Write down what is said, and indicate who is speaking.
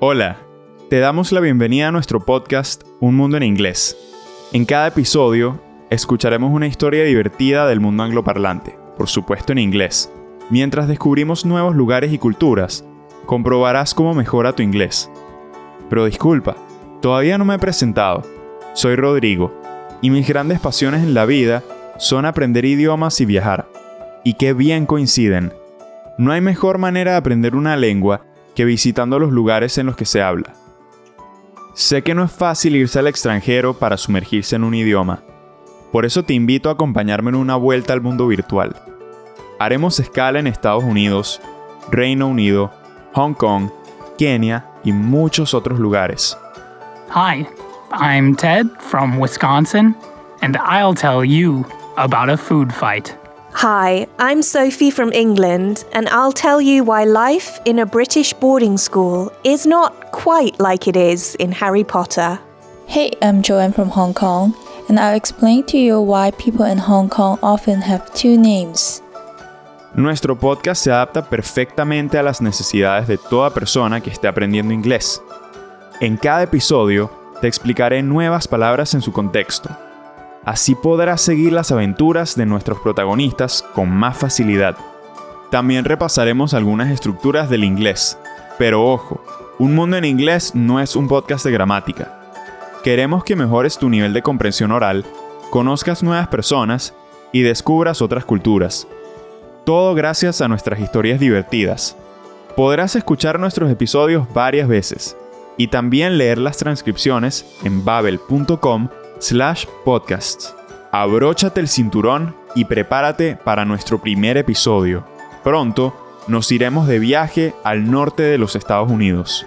Speaker 1: Hola, te damos la bienvenida a nuestro podcast Un Mundo en Inglés. En cada episodio escucharemos una historia divertida del mundo angloparlante, por supuesto en inglés. Mientras descubrimos nuevos lugares y culturas, comprobarás cómo mejora tu inglés. Pero disculpa, todavía no me he presentado. Soy Rodrigo, y mis grandes pasiones en la vida son aprender idiomas y viajar. Y qué bien coinciden. No hay mejor manera de aprender una lengua que visitando los lugares en los que se habla. Sé que no es fácil irse al extranjero para sumergirse en un idioma. Por eso te invito a acompañarme en una vuelta al mundo virtual. Haremos escala en Estados Unidos, Reino Unido, Hong Kong, Kenia y muchos otros lugares.
Speaker 2: Hi, I'm Ted from Wisconsin, and I'll tell you about a food fight.
Speaker 3: Hi, I'm Sophie from England, and I'll tell you why life in a British boarding school is not quite like it is in Harry Potter.
Speaker 4: Hey, I'm Joanne from Hong Kong, and I'll explain to you why people in Hong Kong often have two names.
Speaker 1: Nuestro podcast se adapta perfectamente a las necesidades de toda persona que esté aprendiendo inglés. En cada episodio te explicaré nuevas palabras en su contexto Así podrás seguir las aventuras de nuestros protagonistas con más facilidad. También repasaremos algunas estructuras del inglés. Pero ojo, Un Mundo en Inglés no es un podcast de gramática. Queremos que mejores tu nivel de comprensión oral, conozcas nuevas personas y descubras otras culturas. Todo gracias a nuestras historias divertidas. Podrás escuchar nuestros episodios varias veces y también leer las transcripciones en babel.com slash podcasts. Abróchate el cinturón y prepárate para nuestro primer episodio. Pronto nos iremos de viaje al norte de los Estados Unidos.